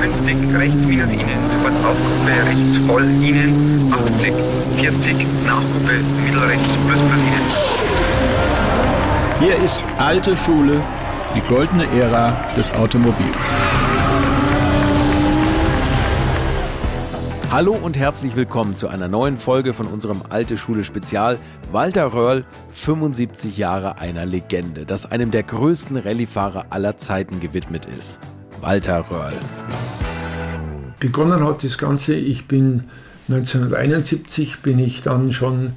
50 rechts minus Ihnen, sofort Aufgruppe rechts voll Ihnen, 80, 40, Nachgruppe mittelrechts plus plus Ihnen. Hier ist alte Schule, die goldene Ära des Automobils. Hallo und herzlich willkommen zu einer neuen Folge von unserem Alte Schule Spezial. Walter Röhrl, 75 Jahre einer Legende, das einem der größten Rallyefahrer aller Zeiten gewidmet ist. Walter Röhrl. Begonnen hat das Ganze, ich bin 1971 bin ich dann schon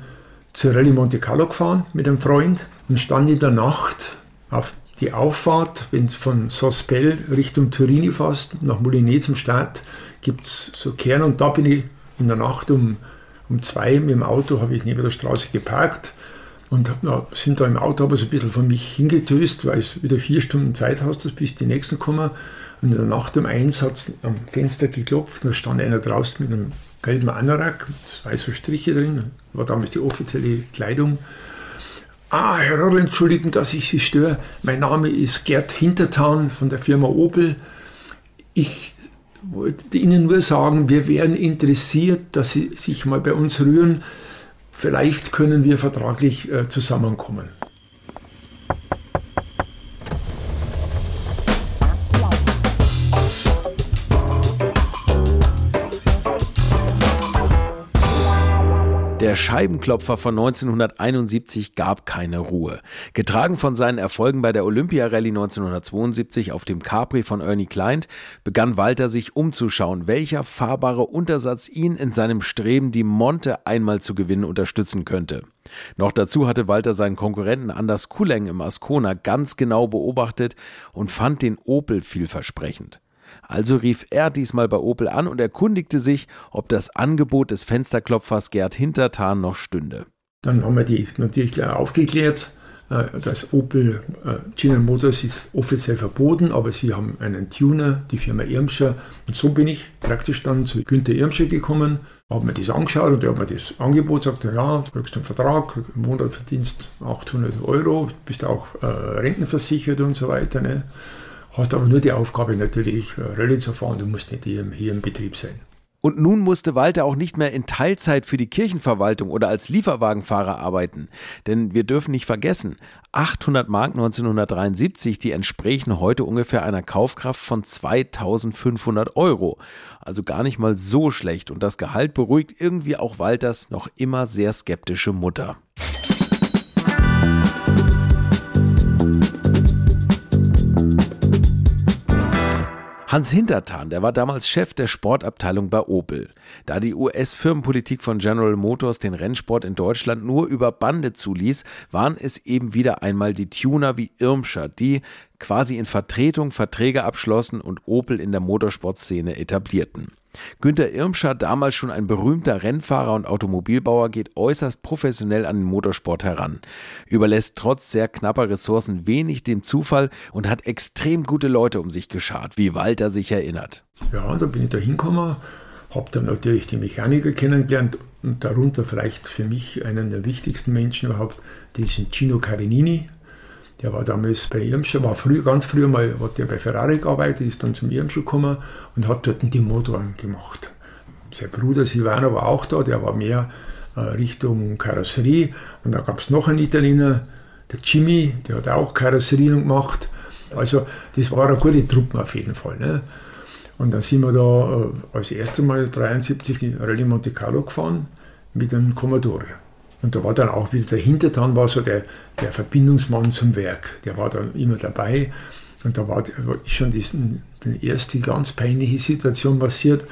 zur Rallye Monte Carlo gefahren mit einem Freund und stand in der Nacht auf die Auffahrt, wenn von Sospel Richtung Turini fährst, nach Molinet zum Start, gibt es so Kern und da bin ich in der Nacht um, um zwei mit dem Auto, habe ich neben der Straße geparkt und na, sind da im Auto aber so ein bisschen von mich hingetöst, weil es wieder vier Stunden Zeit hast, bis die nächsten kommen. Und in der Nacht um eins hat es am Fenster geklopft, da stand einer draußen mit einem gelben Anorak, zwei so Striche drin, war damals die offizielle Kleidung. Ah, Herr Rohr, entschuldigen, dass ich Sie störe. Mein Name ist Gerd Hintertown von der Firma Opel. Ich wollte Ihnen nur sagen, wir wären interessiert, dass Sie sich mal bei uns rühren. Vielleicht können wir vertraglich äh, zusammenkommen. Der Scheibenklopfer von 1971 gab keine Ruhe. Getragen von seinen Erfolgen bei der Olympia-Rallye 1972 auf dem Capri von Ernie Klein, begann Walter sich umzuschauen, welcher fahrbare Untersatz ihn in seinem Streben, die Monte einmal zu gewinnen, unterstützen könnte. Noch dazu hatte Walter seinen Konkurrenten Anders Kuleng im Ascona ganz genau beobachtet und fand den Opel vielversprechend. Also rief er diesmal bei Opel an und erkundigte sich, ob das Angebot des Fensterklopfers Gerd Hintertan noch stünde. Dann haben wir die natürlich gleich aufgeklärt. Äh, das Opel äh, General Motors ist offiziell verboten, aber sie haben einen Tuner, die Firma Irmscher. Und so bin ich praktisch dann zu Günther Irmscher gekommen, habe mir das angeschaut und der hat mir das Angebot gesagt, ja, du kriegst einen Vertrag, im Monat verdienst 800 Euro, bist auch äh, rentenversichert und so weiter. Ne? Hast aber nur die Aufgabe natürlich äh, Rallye zu fahren, du musst nicht hier, hier im Betrieb sein. Und nun musste Walter auch nicht mehr in Teilzeit für die Kirchenverwaltung oder als Lieferwagenfahrer arbeiten. Denn wir dürfen nicht vergessen, 800 Mark 1973, die entsprechen heute ungefähr einer Kaufkraft von 2500 Euro. Also gar nicht mal so schlecht. Und das Gehalt beruhigt irgendwie auch Walters noch immer sehr skeptische Mutter. Hans Hintertan, der war damals Chef der Sportabteilung bei Opel. Da die US-Firmenpolitik von General Motors den Rennsport in Deutschland nur über Bande zuließ, waren es eben wieder einmal die Tuner wie Irmscher, die quasi in Vertretung Verträge abschlossen und Opel in der Motorsportszene etablierten. Günter Irmscher, damals schon ein berühmter Rennfahrer und Automobilbauer, geht äußerst professionell an den Motorsport heran, überlässt trotz sehr knapper Ressourcen wenig dem Zufall und hat extrem gute Leute um sich geschart, wie Walter sich erinnert. Ja, da bin ich da hingekommen, habe dann natürlich die Mechaniker kennengelernt und darunter vielleicht für mich einen der wichtigsten Menschen überhaupt, diesen Gino Carinini, der war damals bei Irmscher, war früh, ganz früh mal, hat der bei Ferrari gearbeitet, ist dann zum Irmscher gekommen und hat dort die Motoren gemacht. Sein Bruder Silvano war auch da, der war mehr äh, Richtung Karosserie. Und da gab es noch einen Italiener, der Jimmy, der hat auch Karosserien gemacht. Also das war eine gute Truppe auf jeden Fall. Ne? Und dann sind wir da äh, als erstes Mal 73 in Rallye Monte Carlo gefahren mit einem Commodore. Und da war dann auch wieder der Hintertan, war so der, der Verbindungsmann zum Werk. Der war dann immer dabei. Und da war, war schon diesen, die erste ganz peinliche Situation passiert.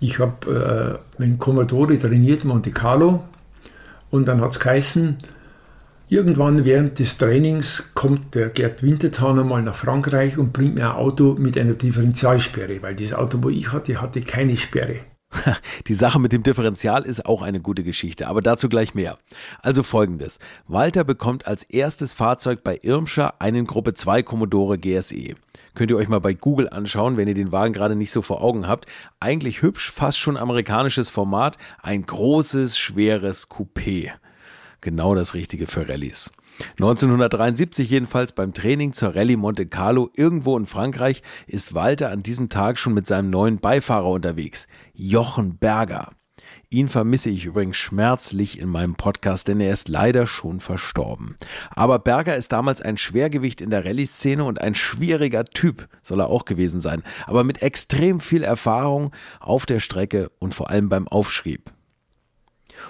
Ich habe äh, mit Commodore trainiert, Monte Carlo. Und dann hat es geheißen, irgendwann während des Trainings kommt der Gerd Winterthaner mal nach Frankreich und bringt mir ein Auto mit einer Differentialsperre, weil das Auto, wo ich hatte, hatte keine Sperre. Die Sache mit dem Differential ist auch eine gute Geschichte, aber dazu gleich mehr. Also folgendes. Walter bekommt als erstes Fahrzeug bei Irmscher einen Gruppe 2 Commodore GSE. Könnt ihr euch mal bei Google anschauen, wenn ihr den Wagen gerade nicht so vor Augen habt. Eigentlich hübsch, fast schon amerikanisches Format, ein großes, schweres Coupé. Genau das Richtige für Rallyes. 1973 jedenfalls beim Training zur Rallye Monte Carlo irgendwo in Frankreich ist Walter an diesem Tag schon mit seinem neuen Beifahrer unterwegs, Jochen Berger. Ihn vermisse ich übrigens schmerzlich in meinem Podcast, denn er ist leider schon verstorben. Aber Berger ist damals ein Schwergewicht in der Rallye-Szene und ein schwieriger Typ soll er auch gewesen sein, aber mit extrem viel Erfahrung auf der Strecke und vor allem beim Aufschrieb.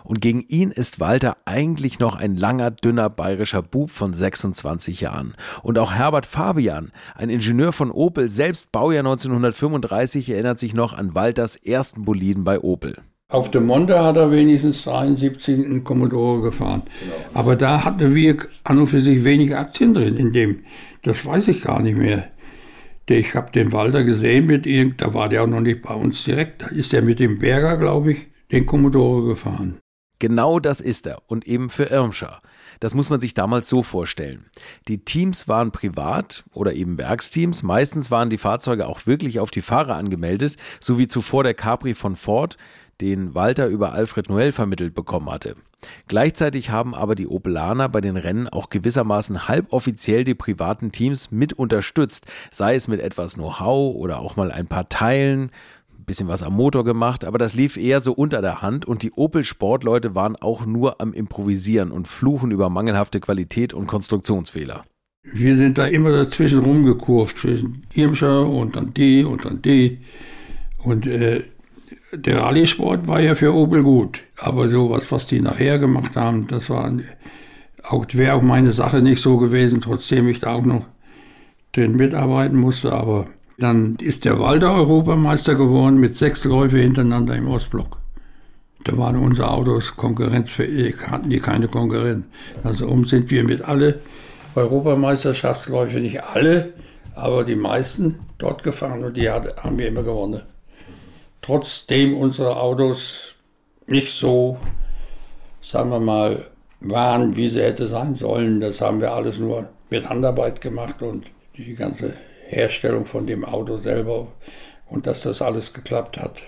Und gegen ihn ist Walter eigentlich noch ein langer, dünner bayerischer Bub von 26 Jahren. Und auch Herbert Fabian, ein Ingenieur von Opel, selbst Baujahr 1935, erinnert sich noch an Walters ersten Boliden bei Opel. Auf dem Monte hat er wenigstens 73 einen Commodore gefahren. Genau. Aber da hatten wir an und für sich wenige Aktien drin in dem. Das weiß ich gar nicht mehr. Ich habe den Walter gesehen mit ihm, da war der auch noch nicht bei uns direkt. Da ist er mit dem Berger, glaube ich, den Commodore gefahren. Genau das ist er und eben für Irmscher. Das muss man sich damals so vorstellen. Die Teams waren privat oder eben Werksteams. Meistens waren die Fahrzeuge auch wirklich auf die Fahrer angemeldet, so wie zuvor der Capri von Ford, den Walter über Alfred Noel vermittelt bekommen hatte. Gleichzeitig haben aber die Opelaner bei den Rennen auch gewissermaßen halboffiziell die privaten Teams mit unterstützt, sei es mit etwas Know-how oder auch mal ein paar Teilen, bisschen was am Motor gemacht, aber das lief eher so unter der Hand und die Opel-Sportleute waren auch nur am Improvisieren und fluchen über mangelhafte Qualität und Konstruktionsfehler. Wir sind da immer dazwischen rumgekurvt, zwischen Irmscher und dann die und dann die. Und äh, der Rallye-Sport war ja für Opel gut, aber sowas, was die nachher gemacht haben, das war auch wäre auch meine Sache nicht so gewesen, trotzdem ich da auch noch drin mitarbeiten musste. Aber dann ist der Walter Europameister geworden mit sechs Läufe hintereinander im Ostblock. Da waren unsere Autos konkurrenzfähig, hatten die keine Konkurrenz. Also um sind wir mit alle Europameisterschaftsläufe, nicht alle, aber die meisten dort gefahren und die haben wir immer gewonnen trotzdem unsere Autos nicht so, sagen wir mal, waren, wie sie hätte sein sollen. Das haben wir alles nur mit Handarbeit gemacht und die ganze Herstellung von dem Auto selber und dass das alles geklappt hat.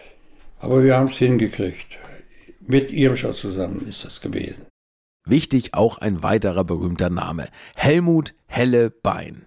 Aber wir haben es hingekriegt. Mit Irmscher zusammen ist das gewesen. Wichtig auch ein weiterer berühmter Name. Helmut Helle Bein.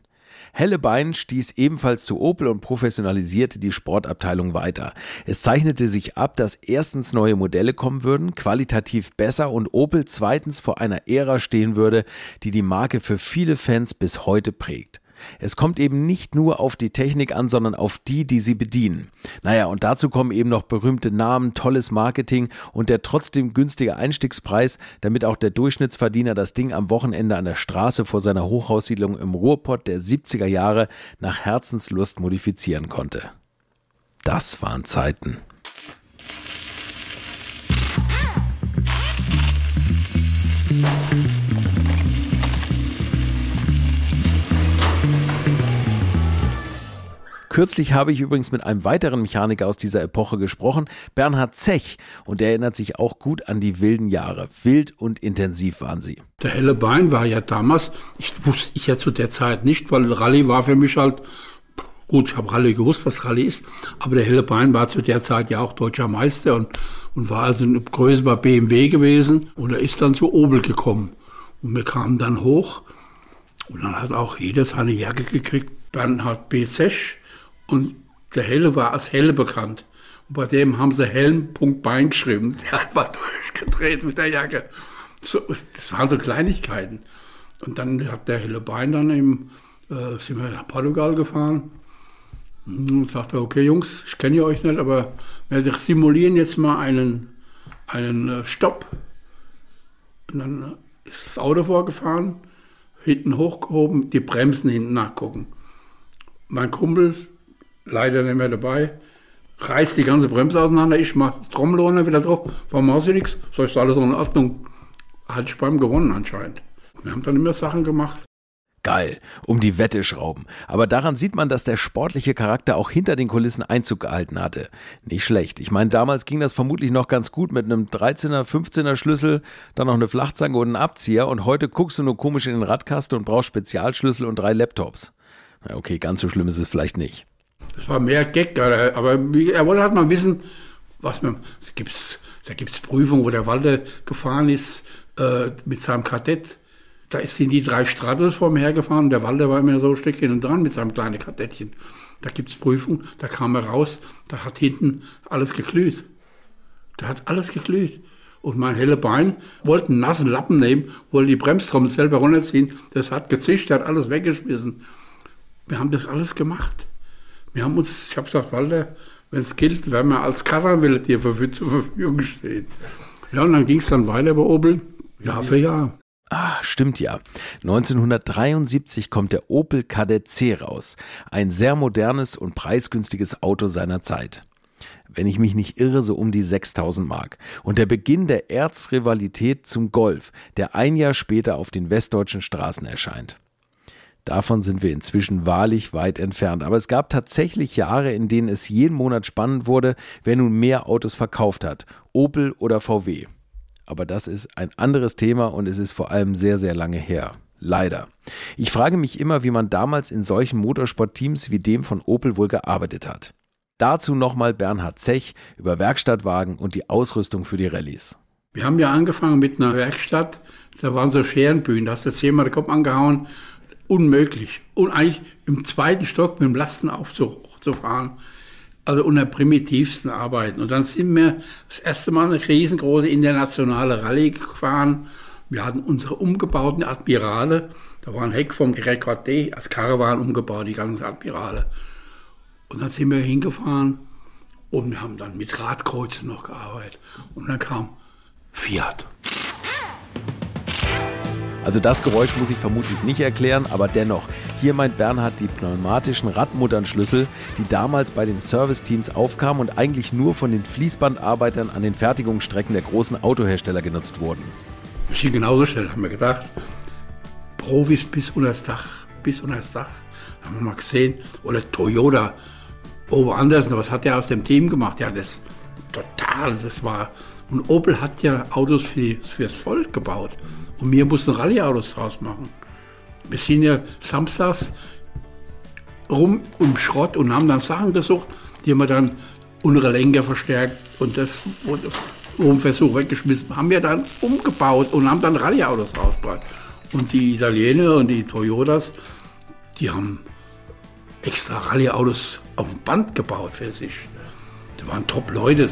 Hellebein stieß ebenfalls zu Opel und professionalisierte die Sportabteilung weiter. Es zeichnete sich ab, dass erstens neue Modelle kommen würden, qualitativ besser und Opel zweitens vor einer Ära stehen würde, die die Marke für viele Fans bis heute prägt. Es kommt eben nicht nur auf die Technik an, sondern auf die, die sie bedienen. Naja, und dazu kommen eben noch berühmte Namen, tolles Marketing und der trotzdem günstige Einstiegspreis, damit auch der Durchschnittsverdiener das Ding am Wochenende an der Straße vor seiner Hochhaussiedlung im Ruhrpott der 70er Jahre nach Herzenslust modifizieren konnte. Das waren Zeiten. Kürzlich habe ich übrigens mit einem weiteren Mechaniker aus dieser Epoche gesprochen, Bernhard Zech, und der erinnert sich auch gut an die wilden Jahre. Wild und intensiv waren sie. Der helle Bein war ja damals, ich wusste ich ja zu der Zeit nicht, weil Rallye war für mich halt Gut, ich habe Rallye gewusst, was Rallye ist, aber der Helle Bein war zu der Zeit ja auch deutscher Meister und, und war also eine Größe bei BMW gewesen und er ist dann zu Obel gekommen. Und wir kamen dann hoch und dann hat auch jeder seine Jacke gekriegt. Bernhard B. Zech, und der Helle war als Helle bekannt. Und bei dem haben sie Helm.bein geschrieben. Der hat mal durchgedreht mit der Jacke. So, das waren so Kleinigkeiten. Und dann hat der Helle Bein dann eben, äh, sind wir nach Portugal gefahren. Und sagte, okay Jungs, ich kenne euch nicht, aber wir simulieren jetzt mal einen, einen äh, Stopp. Und dann ist das Auto vorgefahren, hinten hochgehoben, die Bremsen hinten nachgucken. Mein Kumpel leider nicht mehr dabei. Reißt die ganze Bremse auseinander, ich mach Trommelhorn wieder drauf. Warum machst du nichts? So ist alles in Ordnung. Hat beim gewonnen anscheinend. Wir haben dann immer Sachen gemacht. Geil, um die Wette schrauben. Aber daran sieht man, dass der sportliche Charakter auch hinter den Kulissen Einzug gehalten hatte. Nicht schlecht. Ich meine, damals ging das vermutlich noch ganz gut mit einem 13er, 15er Schlüssel, dann noch eine Flachzange und einen Abzieher und heute guckst du nur komisch in den Radkasten und brauchst Spezialschlüssel und drei Laptops. Na okay, ganz so schlimm ist es vielleicht nicht. Das war mehr Gag, aber er wollte halt mal wissen, was man, da gibt's, da gibt's Prüfungen, wo der Walter gefahren ist, äh, mit seinem Kadett Da sind die drei Stratos vor mir hergefahren. Der Walter war immer so ein Stück hinten dran mit seinem kleinen Kadettchen. Da gibt es Prüfung, da kam er raus, da hat hinten alles geglüht. Da hat alles geglüht. Und mein helle Bein wollte einen nassen Lappen nehmen, wollte die Bremstrommel selber runterziehen. Das hat gezischt, der hat alles weggeschmissen. Wir haben das alles gemacht. Wir haben uns, ich habe gesagt, Walter, wenn es gilt, werden wir als Karawille dir zur Verfügung stehen. Ja, und dann ging es dann weiter bei Opel, Jahr für Jahr. Ah, stimmt ja. 1973 kommt der Opel Kadett C raus. Ein sehr modernes und preisgünstiges Auto seiner Zeit. Wenn ich mich nicht irre, so um die 6000 Mark. Und der Beginn der Erzrivalität zum Golf, der ein Jahr später auf den westdeutschen Straßen erscheint. Davon sind wir inzwischen wahrlich weit entfernt. Aber es gab tatsächlich Jahre, in denen es jeden Monat spannend wurde, wer nun mehr Autos verkauft hat. Opel oder VW. Aber das ist ein anderes Thema und es ist vor allem sehr, sehr lange her. Leider. Ich frage mich immer, wie man damals in solchen Motorsportteams wie dem von Opel wohl gearbeitet hat. Dazu nochmal Bernhard Zech über Werkstattwagen und die Ausrüstung für die Rallyes. Wir haben ja angefangen mit einer Werkstatt, da waren so Scherenbühnen, da hast du zehnmal den Kopf angehauen, unmöglich. Und eigentlich im zweiten Stock mit dem Lastenaufzug zu fahren, also unter primitivsten Arbeiten. Und dann sind wir das erste Mal eine riesengroße internationale Rallye gefahren. Wir hatten unsere umgebauten Admirale. Da war ein Heck vom Rekord D als Caravan umgebaut, die ganze Admirale. Und dann sind wir hingefahren und wir haben dann mit Radkreuzen noch gearbeitet. Und dann kam Fiat. Also das Geräusch muss ich vermutlich nicht erklären, aber dennoch, hier meint Bernhard die pneumatischen Radmutternschlüssel, die damals bei den Serviceteams aufkamen und eigentlich nur von den Fließbandarbeitern an den Fertigungsstrecken der großen Autohersteller genutzt wurden. Sind genauso schnell, haben wir gedacht. Profis bis unter das Dach, bis unter das Dach. Haben wir mal gesehen. Oder Toyota, Ove Andersen, was hat der aus dem Team gemacht? Ja, das total, das war. Und Opel hat ja Autos für, fürs Volk gebaut. Und wir mussten Rallye-Autos draus machen. Wir sind ja samstags rum um Schrott und haben dann Sachen gesucht, die haben wir dann unsere Lenker verstärkt und das oben Versuch weggeschmissen. Haben wir dann umgebaut und haben dann Rallye-Autos rausgebracht. Und die Italiener und die Toyotas, die haben extra Rallye-Autos auf dem Band gebaut für sich. Die waren Top-Leute.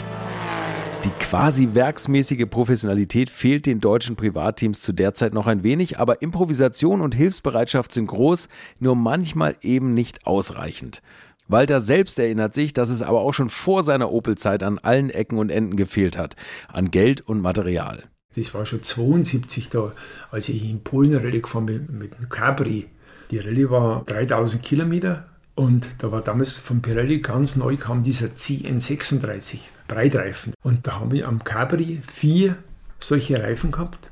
Die quasi werksmäßige Professionalität fehlt den deutschen Privatteams zu der Zeit noch ein wenig, aber Improvisation und Hilfsbereitschaft sind groß, nur manchmal eben nicht ausreichend. Walter selbst erinnert sich, dass es aber auch schon vor seiner Opel-Zeit an allen Ecken und Enden gefehlt hat, an Geld und Material. Das war schon 72 da, als ich in Polen Rallye gefahren bin mit dem Capri. Die Rallye war 3000 Kilometer und da war damals von Pirelli ganz neu kam dieser CN36 Breitreifen. Und da haben wir am Cabri vier solche Reifen gehabt.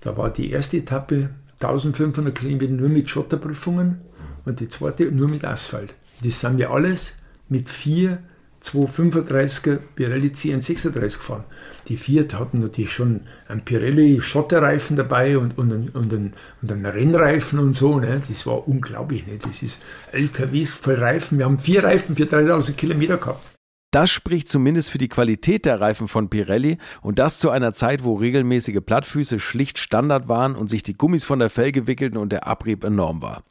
Da war die erste Etappe 1500 Kilometer nur mit Schotterprüfungen und die zweite nur mit Asphalt. Das sind wir alles mit vier 235er Pirelli CN36 gefahren. Die Fiat hatten natürlich schon einen Pirelli Schotterreifen dabei und, und, und, und, einen, und einen Rennreifen und so. Ne? Das war unglaublich. Ne? Das ist LKW voll Reifen. Wir haben vier Reifen für 3000 Kilometer gehabt. Das spricht zumindest für die Qualität der Reifen von Pirelli und das zu einer Zeit, wo regelmäßige Plattfüße schlicht Standard waren und sich die Gummis von der Felge wickelten und der Abrieb enorm war.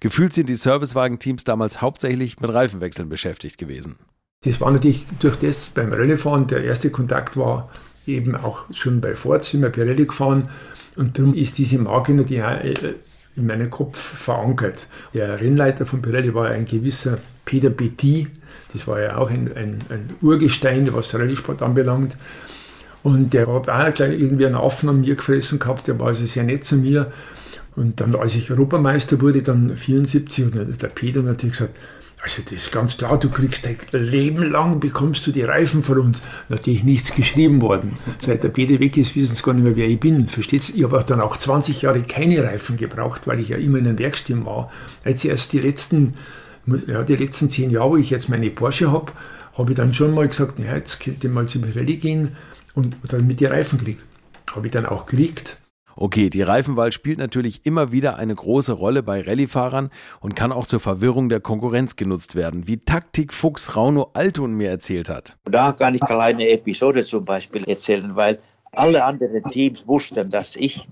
Gefühlt sind die Servicewagenteams damals hauptsächlich mit Reifenwechseln beschäftigt gewesen. Das war natürlich durch das beim Rallyefahren, der erste Kontakt war eben auch schon bei Ford, sind wir Pirelli gefahren und darum ist diese Marke natürlich äh, in meinem Kopf verankert. Der Rennleiter von Pirelli war ein gewisser Peter Betty, das war ja auch ein, ein, ein Urgestein, was Rallye-Sport anbelangt. Und der hat auch gleich irgendwie einen Affen an mir gefressen gehabt, der war also sehr nett zu mir. Und dann, als ich Europameister wurde, dann 74, und der Peter natürlich gesagt, also das ist ganz klar, du kriegst dein Leben lang, bekommst du die Reifen von uns. Natürlich nichts geschrieben worden. Seit der Peter weg ist, wissen sie gar nicht mehr, wer ich bin. Versteht's? Ich habe auch dann auch 20 Jahre keine Reifen gebraucht, weil ich ja immer in den Werkstätten war. Als erst die letzten, ja, die letzten zehn Jahre, wo ich jetzt meine Porsche habe, habe ich dann schon mal gesagt, ja, jetzt könnte ich mal zum Rallye gehen und dann mit die Reifen kriege. Habe ich dann auch gekriegt. Okay, die Reifenwahl spielt natürlich immer wieder eine große Rolle bei Rallyefahrern und kann auch zur Verwirrung der Konkurrenz genutzt werden, wie Taktikfuchs Rauno Altun mir erzählt hat. Da kann ich eine Episode zum Beispiel erzählen, weil Alle anderen Teams wussten, dass ich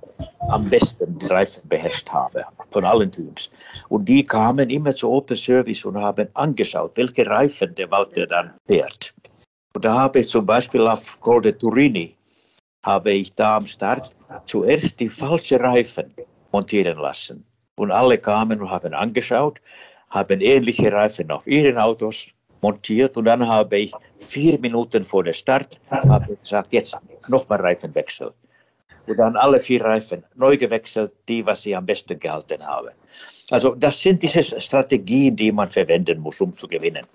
am besten die Reifen beherrscht habe, von allen Teams. Und die kamen immer zu Open Service und haben angeschaut, welche Reifen der Walter dann fährt. Und da habe ich zum Beispiel auf Col de Turini, habe ich da am Start zuerst die falschen Reifen montieren lassen. Und alle kamen und haben angeschaut, haben ähnliche Reifen auf ihren Autos montiert und dann habe ich vier Minuten vor der Start habe gesagt, jetzt nochmal Reifenwechsel. Und dann alle vier Reifen neu gewechselt, die, was ich am besten gehalten habe. Also das sind diese Strategien, die man verwenden muss, um zu gewinnen.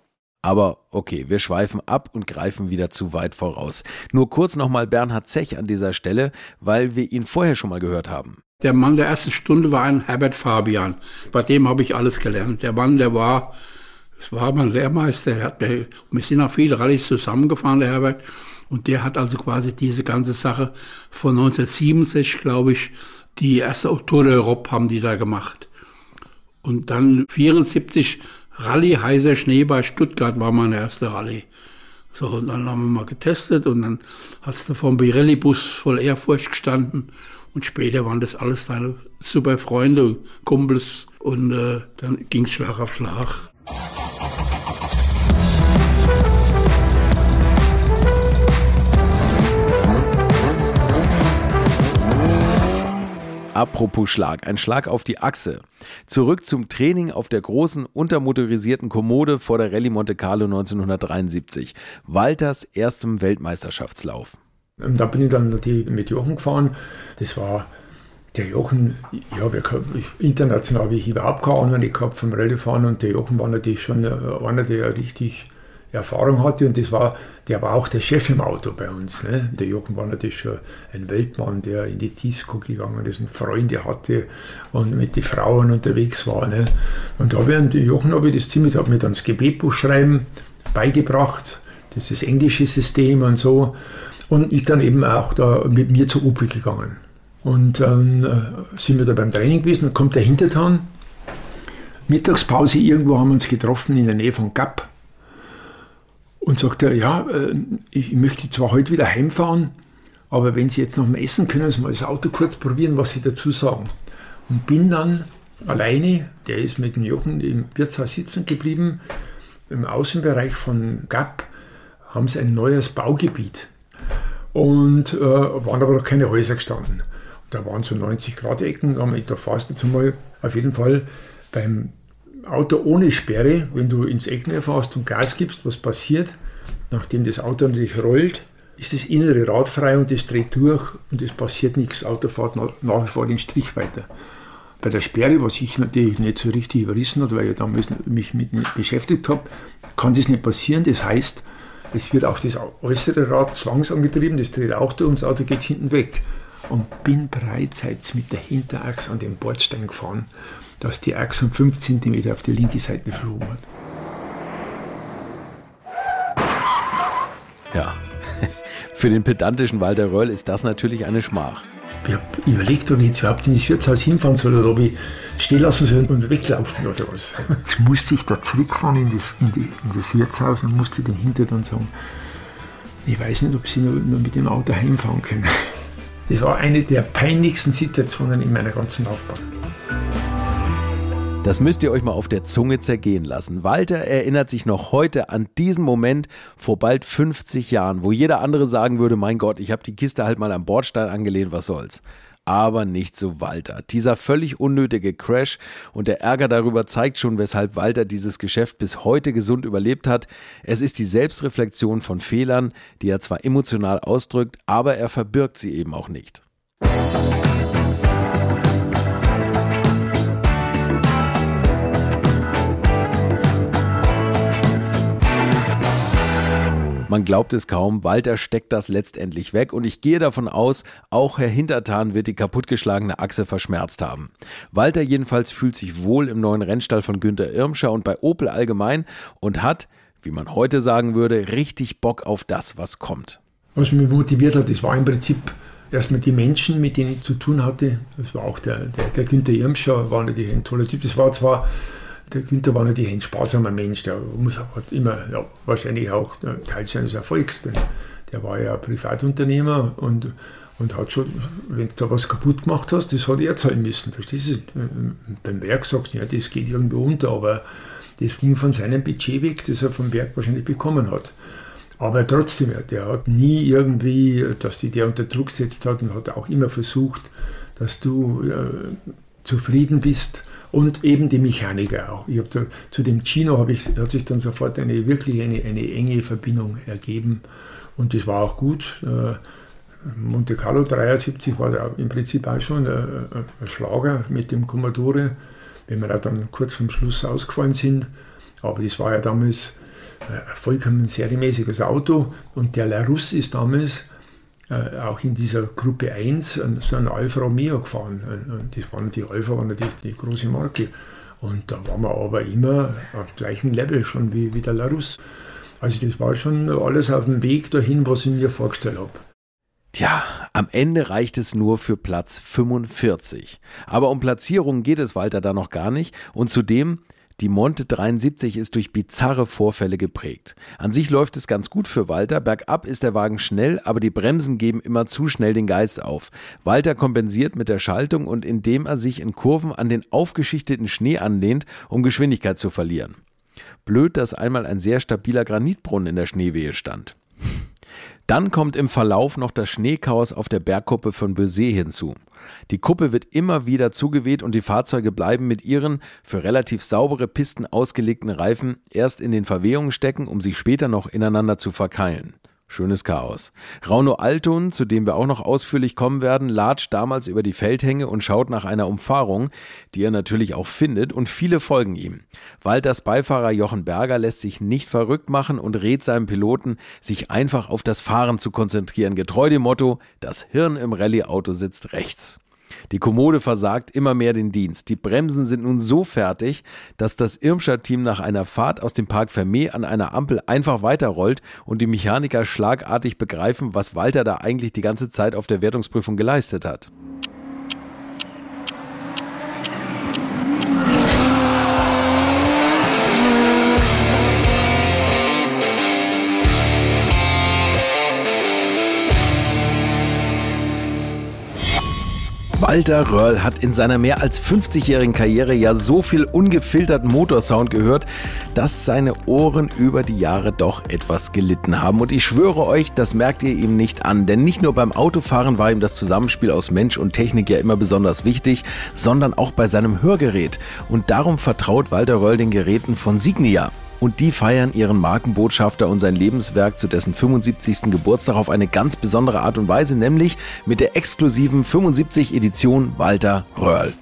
Aber okay, wir schweifen ab und greifen wieder zu weit voraus. Nur kurz nochmal Bernhard Zech an dieser Stelle, weil wir ihn vorher schon mal gehört haben. Der Mann der ersten Stunde war ein Herbert Fabian. Bei dem habe ich alles gelernt. Der Mann, der war das war mein Lehrmeister. Hat, wir sind auch viele Rallyes zusammengefahren, der Herbert. Und der hat also quasi diese ganze Sache von 1967, glaube ich, die erste Tour Europe haben die da gemacht. Und dann 74 Rallye heißer Schnee bei Stuttgart war meine erste Rallye. So, und dann haben wir mal getestet und dann hast du vom Birelli-Bus voll Ehrfurcht gestanden. Und später waren das alles deine super Freunde, Kumpels. Und äh, dann ging es Schlag auf Schlag. Apropos Schlag, ein Schlag auf die Achse. Zurück zum Training auf der großen untermotorisierten Kommode vor der Rallye Monte Carlo 1973. Walters erstem Weltmeisterschaftslauf. Da bin ich dann mit Jochen gefahren. Das war der Jochen, ich habe ja international habe ich überhaupt keine Ahnung gehabt vom Rallye-Fahren und der Jochen war natürlich schon äh, einer, der richtig Erfahrung hatte und das war, der war auch der Chef im Auto bei uns. Ne? Der Jochen war natürlich schon ein Weltmann, der in die Disco gegangen ist und Freunde hatte und mit den Frauen unterwegs war. Ne? Und da ich den Jochen habe ich das ziemlich, habe mir dann das Gebetbuch schreiben beigebracht, das ist das englische System und so. Und ist dann eben auch da mit mir zu Opel gegangen. Und dann äh, sind wir da beim Training gewesen, dann kommt der Hintertan. Mittagspause irgendwo haben wir uns getroffen in der Nähe von Gap und sagt er, ja, äh, ich möchte zwar heute wieder heimfahren, aber wenn Sie jetzt noch mal essen, können Sie mal das Auto kurz probieren, was Sie dazu sagen. Und bin dann alleine, der ist mit dem Jochen im Wirtshaus sitzen geblieben, im Außenbereich von Gap haben sie ein neues Baugebiet und äh, waren aber noch keine Häuser gestanden. Da waren so 90 Grad Ecken, da fährst du jetzt mal auf jeden Fall beim Auto ohne Sperre, wenn du ins Eck fährst und Gas gibst, was passiert? Nachdem das Auto natürlich rollt, ist das innere Rad frei und das dreht durch und es passiert nichts. Das Auto fährt nach, wie vor den Strich weiter. Bei der Sperre, was ich natürlich nicht so richtig überrissen habe, weil ich damals mich mit beschäftigt habe, kann das nicht passieren. Das heißt, es wird auch das äußere Rad zwangsangetrieben, das dreht auch durch und das Auto geht hinten weg. Und bin bereits mit der Hinterachse an den Bordstein gefahren dass die Achse um 5 cm auf die linke Seite verschoben hat. Ja, für den pedantischen Walter Röll ist das natürlich eine Schmach. Ich habe überlegt, ob ich jetzt überhaupt in das Wirtshaus hinfahren soll oder ob ich stehen lassen soll und weglaufen oder was. Jetzt musste ich da zurückfahren in das, in, die, in das Wirtshaus und musste den hinter dann sagen, ich weiß nicht, ob sie nur, nur mit dem Auto heimfahren können. Das war eine der peinlichsten Situationen in meiner ganzen Laufbahn. Das müsst ihr euch mal auf der Zunge zergehen lassen. Walter erinnert sich noch heute an diesen Moment vor bald 50 Jahren, wo jeder andere sagen würde, mein Gott, ich habe die Kiste halt mal am Bordstein angelehnt, was soll's. Aber nicht so Walter. Dieser völlig unnötige Crash und der Ärger darüber zeigt schon, weshalb Walter dieses Geschäft bis heute gesund überlebt hat. Es ist die Selbstreflexion von Fehlern, die er zwar emotional ausdrückt, aber er verbirgt sie eben auch nicht. Man glaubt es kaum, Walter steckt das letztendlich weg und ich gehe davon aus, auch Herr Hintertan wird die kaputtgeschlagene Achse verschmerzt haben. Walter jedenfalls fühlt sich wohl im neuen Rennstall von Günter Irmscher und bei Opel allgemein und hat, wie man heute sagen würde, richtig Bock auf das, was kommt. Was mich motiviert hat, das war im Prinzip erstmal die Menschen, mit denen ich zu tun hatte. Das war auch der, der, der Günther Irmscher, war natürlich ein toller Typ. Das war zwar der Günther war natürlich ein sparsamer Mensch, der muss, hat immer ja, wahrscheinlich auch Teil seines Erfolgs, den, der war ja Privatunternehmer und, und hat schon, wenn du da was kaputt gemacht hast, das hat er zahlen müssen. Verstehst du? Beim Werk sagst du, ja, das geht irgendwo unter, aber das ging von seinem Budget weg, das er vom Werk wahrscheinlich bekommen hat. Aber trotzdem, der hat nie irgendwie, dass die der unter Druck gesetzt hat und hat auch immer versucht, dass du äh, zufrieden bist und eben die Mechaniker auch. Ich da, zu dem Chino habe ich, hat sich dann sofort eine wirklich eine, eine enge Verbindung ergeben und das war auch gut. Äh, Monte Carlo 73 war im Prinzip auch schon ein, ein Schlager mit dem Commodore, wenn wir da dann kurz vom Schluss ausgefallen sind. Aber das war ja damals ein äh, vollkommen serienmäßiges Auto und der Larus ist damals äh, auch in dieser Gruppe 1 so ein Alfa Romeo gefahren. Und das waren die Alfa war natürlich die große Marke. Und da waren wir aber immer auf gleichem Level schon wie, wie der Larus. Also das war schon alles auf dem Weg dahin, was ich mir vorgestellt habe. Tja, am Ende reicht es nur für Platz 45. Aber um Platzierungen geht es Walter da noch gar nicht. Und zudem die Monte 73 ist durch bizarre Vorfälle geprägt. An sich läuft es ganz gut für Walter. Bergab ist der Wagen schnell, aber die Bremsen geben immer zu schnell den Geist auf. Walter kompensiert mit der Schaltung und indem er sich in Kurven an den aufgeschichteten Schnee anlehnt, um Geschwindigkeit zu verlieren. Blöd, dass einmal ein sehr stabiler Granitbrunnen in der Schneewehe stand. Dann kommt im Verlauf noch das Schneechaos auf der Bergkuppe von Bösee hinzu. Die Kuppe wird immer wieder zugeweht und die Fahrzeuge bleiben mit ihren für relativ saubere Pisten ausgelegten Reifen erst in den Verwehungen stecken, um sich später noch ineinander zu verkeilen. Schönes Chaos. Rauno Altun, zu dem wir auch noch ausführlich kommen werden, latscht damals über die Feldhänge und schaut nach einer Umfahrung, die er natürlich auch findet, und viele folgen ihm. Walters Beifahrer Jochen Berger lässt sich nicht verrückt machen und rät seinem Piloten, sich einfach auf das Fahren zu konzentrieren, getreu dem Motto, das Hirn im Rallye-Auto sitzt rechts. Die Kommode versagt immer mehr den Dienst. Die Bremsen sind nun so fertig, dass das Irmscher-Team nach einer Fahrt aus dem Park Vermeer an einer Ampel einfach weiterrollt und die Mechaniker schlagartig begreifen, was Walter da eigentlich die ganze Zeit auf der Wertungsprüfung geleistet hat. Walter Röhrl hat in seiner mehr als 50-jährigen Karriere ja so viel ungefilterten Motorsound gehört, dass seine Ohren über die Jahre doch etwas gelitten haben. Und ich schwöre euch, das merkt ihr ihm nicht an, denn nicht nur beim Autofahren war ihm das Zusammenspiel aus Mensch und Technik ja immer besonders wichtig, sondern auch bei seinem Hörgerät. Und darum vertraut Walter Röhrl den Geräten von Signia und die feiern ihren Markenbotschafter und sein Lebenswerk zu dessen 75. Geburtstag auf eine ganz besondere Art und Weise, nämlich mit der exklusiven 75 Edition Walter Röhrl.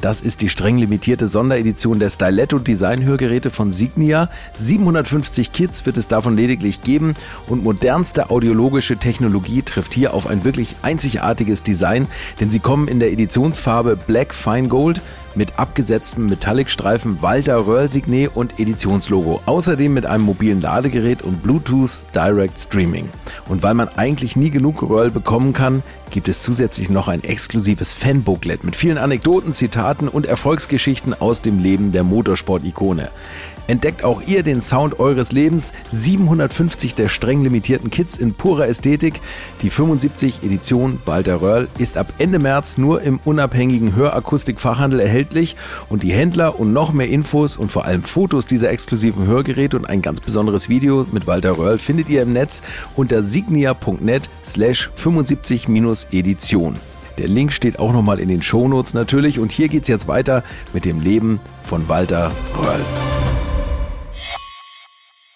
Das ist die streng limitierte Sonderedition der Styletto Design-Hörgeräte von Signia. 750 Kits wird es davon lediglich geben und modernste audiologische Technologie trifft hier auf ein wirklich einzigartiges Design, denn sie kommen in der Editionsfarbe Black Fine Gold mit abgesetztem Metallicstreifen Walter Röhrl Signet und Editionslogo. Außerdem mit einem mobilen Ladegerät und Bluetooth Direct Streaming. Und weil man eigentlich nie genug Röhrl bekommen kann, gibt es zusätzlich noch ein exklusives Fanbooklet mit vielen Anekdoten, Zitaten und Erfolgsgeschichten aus dem Leben der Motorsport-Ikone. Entdeckt auch ihr den Sound eures Lebens. 750 der streng limitierten Kits in purer Ästhetik. Die 75 Edition Walter Röhrl ist ab Ende März nur im unabhängigen Hörakustikfachhandel erhältlich und die Händler und noch mehr Infos und vor allem Fotos dieser exklusiven Hörgeräte und ein ganz besonderes Video mit Walter Röhrl findet ihr im Netz unter signia.net slash 75-Edition. Der Link steht auch nochmal in den Shownotes natürlich und hier geht's jetzt weiter mit dem Leben von Walter Röhrl.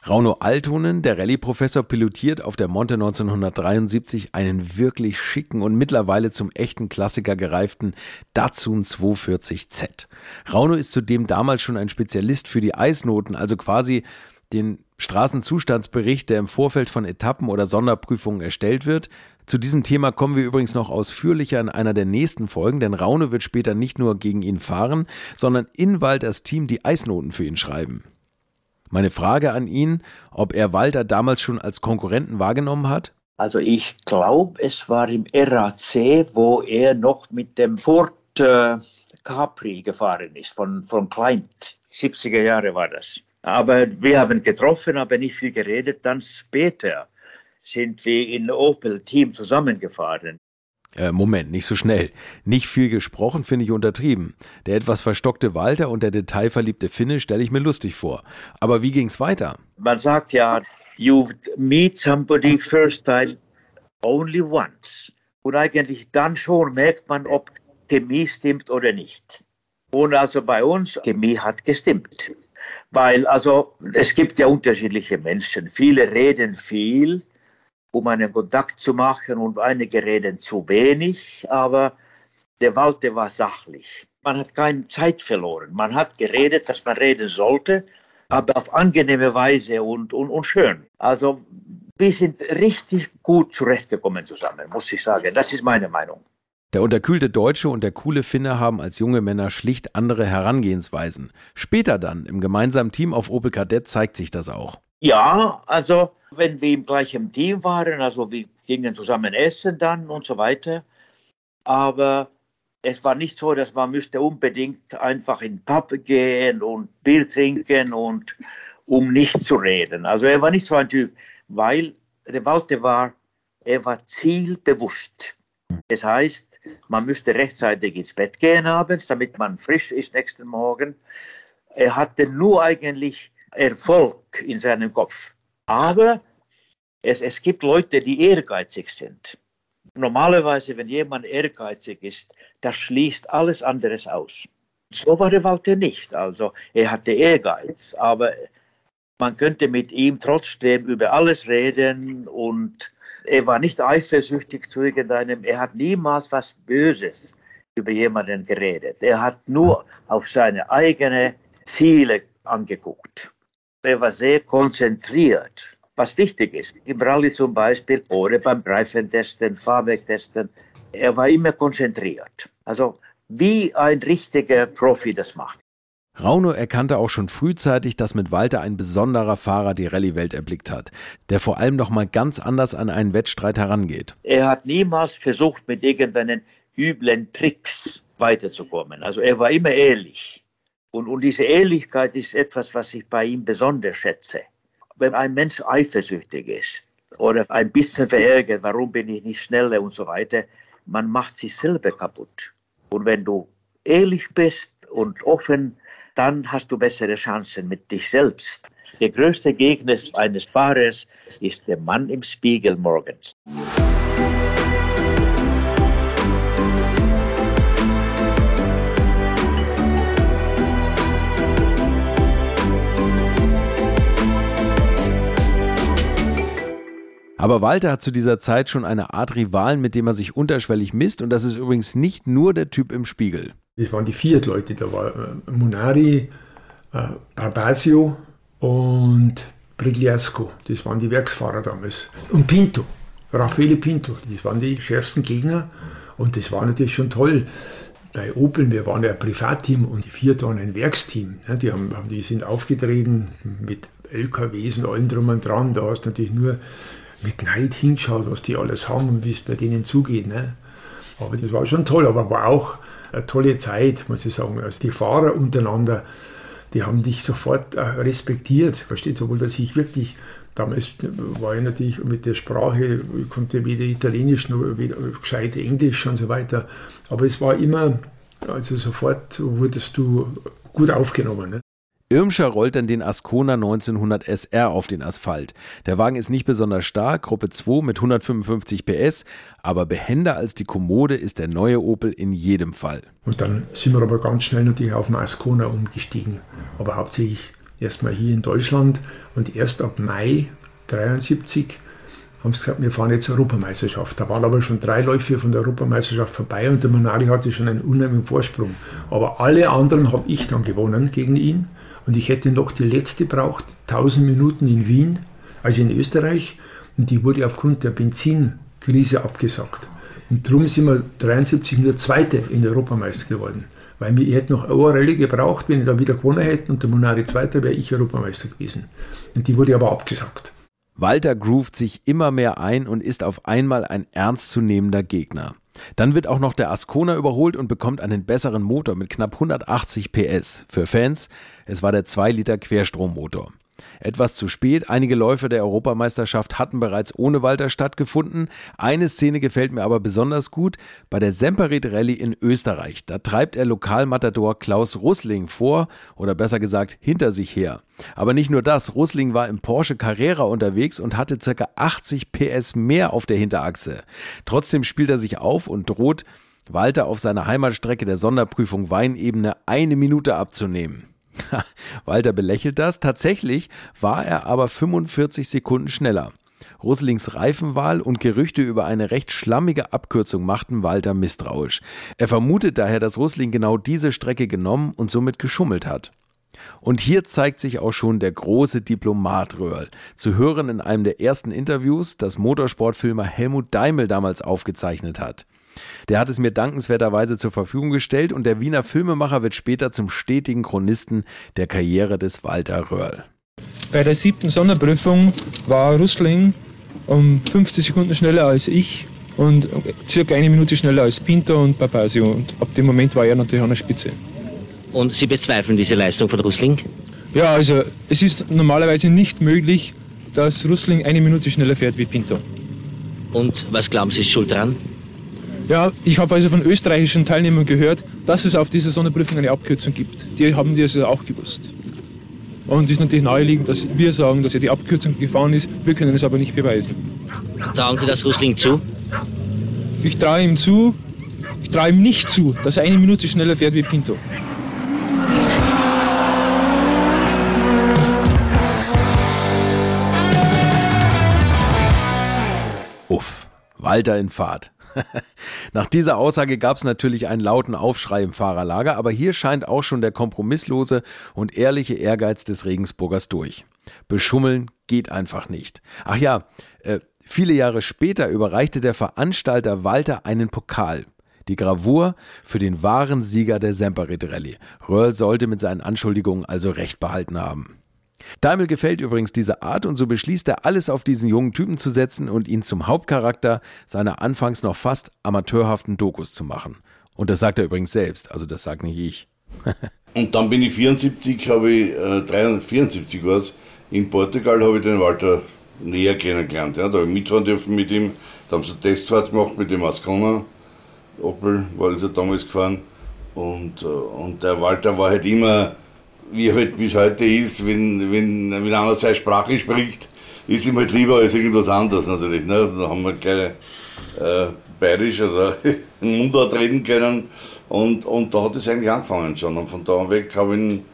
Rauno Altonen, der Rallye-Professor, pilotiert auf der Monte 1973 einen wirklich schicken und mittlerweile zum echten Klassiker gereiften Datsun 240Z. Rauno ist zudem damals schon ein Spezialist für die Eisnoten, also quasi den Straßenzustandsbericht, der im Vorfeld von Etappen oder Sonderprüfungen erstellt wird. Zu diesem Thema kommen wir übrigens noch ausführlicher in einer der nächsten Folgen, denn Raune wird später nicht nur gegen ihn fahren, sondern in Walters Team die Eisnoten für ihn schreiben. Meine Frage an ihn, ob er Walter damals schon als Konkurrenten wahrgenommen hat? Also ich glaube, es war im RAC, wo er noch mit dem Ford äh, Capri gefahren ist, von, von Kleint. 70er Jahre war das. Aber wir haben getroffen, aber nicht viel geredet. Dann später sind wir in Opel-Team zusammengefahren. Äh, Moment, nicht so schnell. Nicht viel gesprochen finde ich untertrieben. Der etwas verstockte Walter und der detailverliebte Finne stelle ich mir lustig vor. Aber wie ging's weiter? Man sagt ja, you meet somebody first time only once. Und eigentlich dann schon merkt man, ob Chemie stimmt oder nicht. Und also bei uns, Chemie hat gestimmt. Weil also es gibt ja unterschiedliche Menschen. Viele reden viel, um einen Kontakt zu machen und einige reden zu wenig, aber der Walter war sachlich. Man hat keine Zeit verloren. Man hat geredet, was man reden sollte, aber auf angenehme Weise und, und, und schön. Also wir sind richtig gut zurechtgekommen zusammen, muss ich sagen. Das ist meine Meinung. Der unterkühlte Deutsche und der coole Finne haben als junge Männer schlicht andere Herangehensweisen. Später dann, im gemeinsamen Team auf Opel Kadett, zeigt sich das auch. Ja, also wenn wir im gleichen Team waren, also wir gingen zusammen essen dann und so weiter. Aber es war nicht so, dass man müsste unbedingt einfach in den Pub gehen und Bier trinken und um nicht zu reden. Also er war nicht so ein Typ, weil der Walter war, er war zielbewusst. Das heißt, man müsste rechtzeitig ins Bett gehen abends, damit man frisch ist nächsten Morgen. Er hatte nur eigentlich Erfolg in seinem Kopf. Aber es, es gibt Leute, die ehrgeizig sind. Normalerweise, wenn jemand ehrgeizig ist, das schließt alles anderes aus. So war der Walter nicht. Also er hatte Ehrgeiz, aber man könnte mit ihm trotzdem über alles reden und er war nicht eifersüchtig zu irgendeinem. Er hat niemals was Böses über jemanden geredet. Er hat nur auf seine eigenen Ziele angeguckt er war sehr konzentriert, was wichtig ist. Im Rallye zum Beispiel oder beim Reifentesten, Fahrwerktesten. Er war immer konzentriert. Also wie ein richtiger Profi das macht. Rauno erkannte auch schon frühzeitig, dass mit Walter ein besonderer Fahrer die Rallye-Welt erblickt hat, der vor allem noch mal ganz anders an einen Wettstreit herangeht. Er hat niemals versucht, mit irgendeinen üblen Tricks weiterzukommen. Also er war immer ehrlich. Und, und diese Ehrlichkeit ist etwas, was ich bei ihm besonders schätze. Wenn ein Mensch eifersüchtig ist oder ein bisschen verärgert, warum bin ich nicht schneller und so weiter, man macht sich selber kaputt. Und wenn du ehrlich bist und offen, dann hast du bessere Chancen mit dich selbst. Der größte Gegner eines Fahrers ist der Mann im Spiegel morgens. Aber Walter hat zu dieser Zeit schon eine Art Rivalen, mit dem er sich unterschwellig misst. Und das ist übrigens nicht nur der Typ im Spiegel. Das waren die vier Leute. Da war äh, Munari, äh, Barbasio und Brigliasco. Das waren die Werksfahrer damals. Und Pinto, Raffaele Pinto. Das waren die schärfsten Gegner. Und das war natürlich schon toll. Bei Opel, wir waren ja ein Privatteam und die vier waren ein Werksteam. Die, haben, die sind aufgetreten mit LKWs und allem drum und dran. Da hast du natürlich nur mit Neid hingeschaut, was die alles haben und wie es bei denen zugeht. Ne? Aber das war schon toll, aber war auch eine tolle Zeit, muss ich sagen. Also die Fahrer untereinander, die haben dich sofort äh, respektiert. Versteht, obwohl dass ich wirklich, damals war ich natürlich mit der Sprache, ich konnte weder Italienisch noch weder gescheit Englisch und so weiter. Aber es war immer, also sofort wurdest du gut aufgenommen. Ne? Irmscher rollt dann den Ascona 1900 SR auf den Asphalt. Der Wagen ist nicht besonders stark, Gruppe 2 mit 155 PS, aber behender als die Kommode ist der neue Opel in jedem Fall. Und dann sind wir aber ganz schnell natürlich auf den Ascona umgestiegen, aber hauptsächlich erstmal hier in Deutschland und erst ab Mai 73 haben sie gesagt, wir fahren jetzt Europameisterschaft. Da waren aber schon drei Läufe von der Europameisterschaft vorbei und der Manari hatte schon einen unheimlichen Vorsprung. Aber alle anderen habe ich dann gewonnen gegen ihn. Und ich hätte noch die letzte braucht, 1000 Minuten in Wien, also in Österreich. Und die wurde aufgrund der Benzinkrise abgesagt. Und darum sind wir 73 nur Zweite in Europameister geworden. Weil wir hätten noch eine Rallye gebraucht, wenn wir da wieder gewonnen hätten und der Monari Zweiter wäre ich Europameister gewesen. Und die wurde aber abgesagt. Walter groovt sich immer mehr ein und ist auf einmal ein ernstzunehmender Gegner. Dann wird auch noch der Ascona überholt und bekommt einen besseren Motor mit knapp 180 PS. Für Fans, es war der 2 Liter Querstrommotor. Etwas zu spät, einige Läufe der Europameisterschaft hatten bereits ohne Walter stattgefunden. Eine Szene gefällt mir aber besonders gut, bei der Semperit Rallye in Österreich. Da treibt er Lokalmatador Klaus Russling vor, oder besser gesagt hinter sich her. Aber nicht nur das, Russling war im Porsche Carrera unterwegs und hatte ca. 80 PS mehr auf der Hinterachse. Trotzdem spielt er sich auf und droht, Walter auf seiner Heimatstrecke der Sonderprüfung Weinebene eine Minute abzunehmen. Walter belächelt das. Tatsächlich war er aber 45 Sekunden schneller. Ruslings Reifenwahl und Gerüchte über eine recht schlammige Abkürzung machten Walter misstrauisch. Er vermutet daher, dass Rusling genau diese Strecke genommen und somit geschummelt hat. Und hier zeigt sich auch schon der große Diplomat Röhrl, zu hören in einem der ersten Interviews, das Motorsportfilmer Helmut Daimel damals aufgezeichnet hat. Der hat es mir dankenswerterweise zur Verfügung gestellt und der Wiener Filmemacher wird später zum stetigen Chronisten der Karriere des Walter Röhrl. Bei der siebten Sonderprüfung war Russling um 50 Sekunden schneller als ich und circa eine Minute schneller als Pinto und Papasio. Und ab dem Moment war er natürlich an der Spitze. Und Sie bezweifeln diese Leistung von Russling? Ja, also es ist normalerweise nicht möglich, dass Russling eine Minute schneller fährt wie Pinto. Und was glauben Sie ist schuld dran? Ja, ich habe also von österreichischen Teilnehmern gehört, dass es auf dieser Sonderprüfung eine Abkürzung gibt. Die haben das ja auch gewusst. Und es ist natürlich naheliegend, dass wir sagen, dass er die Abkürzung gefahren ist. Wir können es aber nicht beweisen. Trauen Sie das Rusling zu? Ich traue ihm zu, ich traue ihm nicht zu, dass er eine Minute schneller fährt wie Pinto. Uff, Walter in Fahrt. Nach dieser Aussage gab es natürlich einen lauten Aufschrei im Fahrerlager, aber hier scheint auch schon der kompromisslose und ehrliche Ehrgeiz des Regensburgers durch. Beschummeln geht einfach nicht. Ach ja, äh, viele Jahre später überreichte der Veranstalter Walter einen Pokal. Die Gravur für den wahren Sieger der Semperit Rallye. Röhrl sollte mit seinen Anschuldigungen also recht behalten haben. Daimel gefällt übrigens diese Art und so beschließt er, alles auf diesen jungen Typen zu setzen und ihn zum Hauptcharakter seiner anfangs noch fast amateurhaften Dokus zu machen. Und das sagt er übrigens selbst, also das sagt nicht ich. und dann bin ich 74, habe ich, äh, 374 war es, in Portugal habe ich den Walter näher kennengelernt. Ja. Da habe ich mitfahren dürfen mit ihm, da haben sie eine Testfahrt gemacht mit dem Ascona, Opel war also damals gefahren. Und, äh, und der Walter war halt immer wie halt bis heute ist, wenn, wenn, wenn einer seine Sprache spricht, ist ihm halt lieber als irgendwas anderes natürlich. Ne? Da haben wir gleich äh, bayerisch oder Mundart reden können und, und da hat es eigentlich angefangen schon. Und von da weg habe ich, ihn,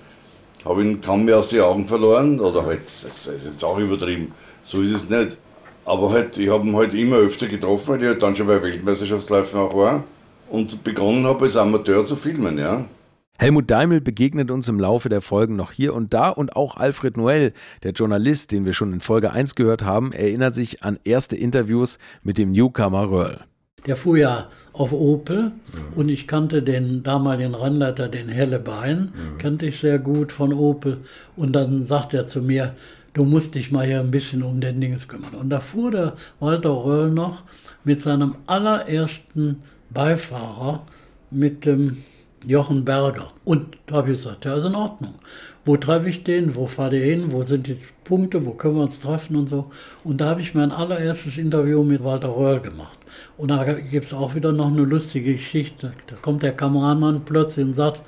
hab ihn kaum mehr aus den Augen verloren, oder halt, das ist jetzt auch übertrieben, so ist es nicht. Aber halt, ich habe ihn halt immer öfter getroffen, weil ich halt dann schon bei Weltmeisterschaftsläufen auch war und begonnen habe als Amateur zu filmen, ja. Helmut Daimel begegnet uns im Laufe der Folgen noch hier und da und auch Alfred Noel, der Journalist, den wir schon in Folge 1 gehört haben, erinnert sich an erste Interviews mit dem Newcomer Röhrl. Der fuhr ja auf Opel und ich kannte den damaligen Rennleiter, den Hellebein, kannte ich sehr gut von Opel und dann sagt er zu mir, du musst dich mal hier ein bisschen um den Dings kümmern. Und da fuhr der Walter Röhrl noch mit seinem allerersten Beifahrer, mit dem Jochen Berger. Und da habe ich gesagt, ja, ist in Ordnung. Wo treffe ich den? Wo fahrt ihr hin? Wo sind die Punkte? Wo können wir uns treffen und so? Und da habe ich mein allererstes Interview mit Walter Röhrl gemacht. Und da gibt es auch wieder noch eine lustige Geschichte. Da kommt der Kameramann plötzlich und sagt,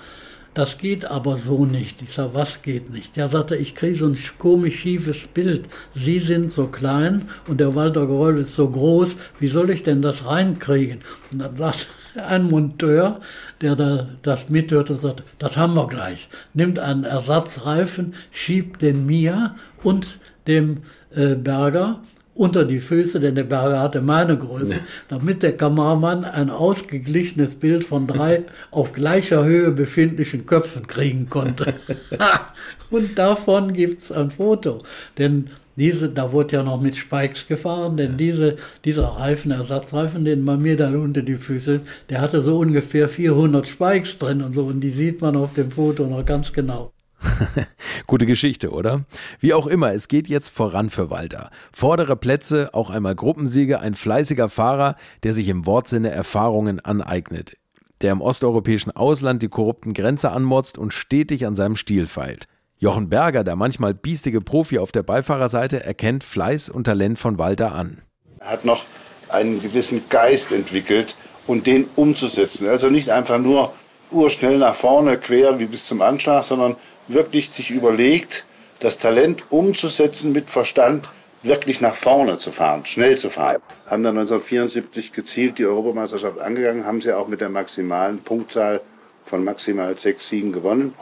das geht aber so nicht. Ich sage, was geht nicht? Der sagte, ich kriege so ein komisch schiefes Bild. Sie sind so klein und der Walter Geröll ist so groß. Wie soll ich denn das reinkriegen? Und dann sagt ein Monteur, der da das mithört und sagt, das haben wir gleich. Nimmt einen Ersatzreifen, schiebt den mir und dem äh, Berger unter die Füße, denn der Berger hatte meine Größe, damit der Kameramann ein ausgeglichenes Bild von drei auf gleicher Höhe befindlichen Köpfen kriegen konnte. und davon gibt es ein Foto. Denn diese, da wurde ja noch mit Spikes gefahren, denn diese, dieser Reifen, Ersatzreifen, den man mir dann unter die Füße, der hatte so ungefähr 400 Spikes drin und so, und die sieht man auf dem Foto noch ganz genau. Gute Geschichte, oder? Wie auch immer, es geht jetzt voran für Walter. Vordere Plätze, auch einmal Gruppensiege, ein fleißiger Fahrer, der sich im Wortsinne Erfahrungen aneignet, der im osteuropäischen Ausland die korrupten Grenze anmotzt und stetig an seinem Stil feilt. Jochen Berger, der manchmal biestige Profi auf der Beifahrerseite, erkennt Fleiß und Talent von Walter an. Er hat noch einen gewissen Geist entwickelt und den umzusetzen. Also nicht einfach nur urschnell nach vorne, quer wie bis zum Anschlag, sondern wirklich sich überlegt, das Talent umzusetzen mit Verstand, wirklich nach vorne zu fahren, schnell zu fahren. Haben dann 1974 gezielt die Europameisterschaft angegangen, haben sie auch mit der maximalen Punktzahl von maximal sechs Siegen gewonnen.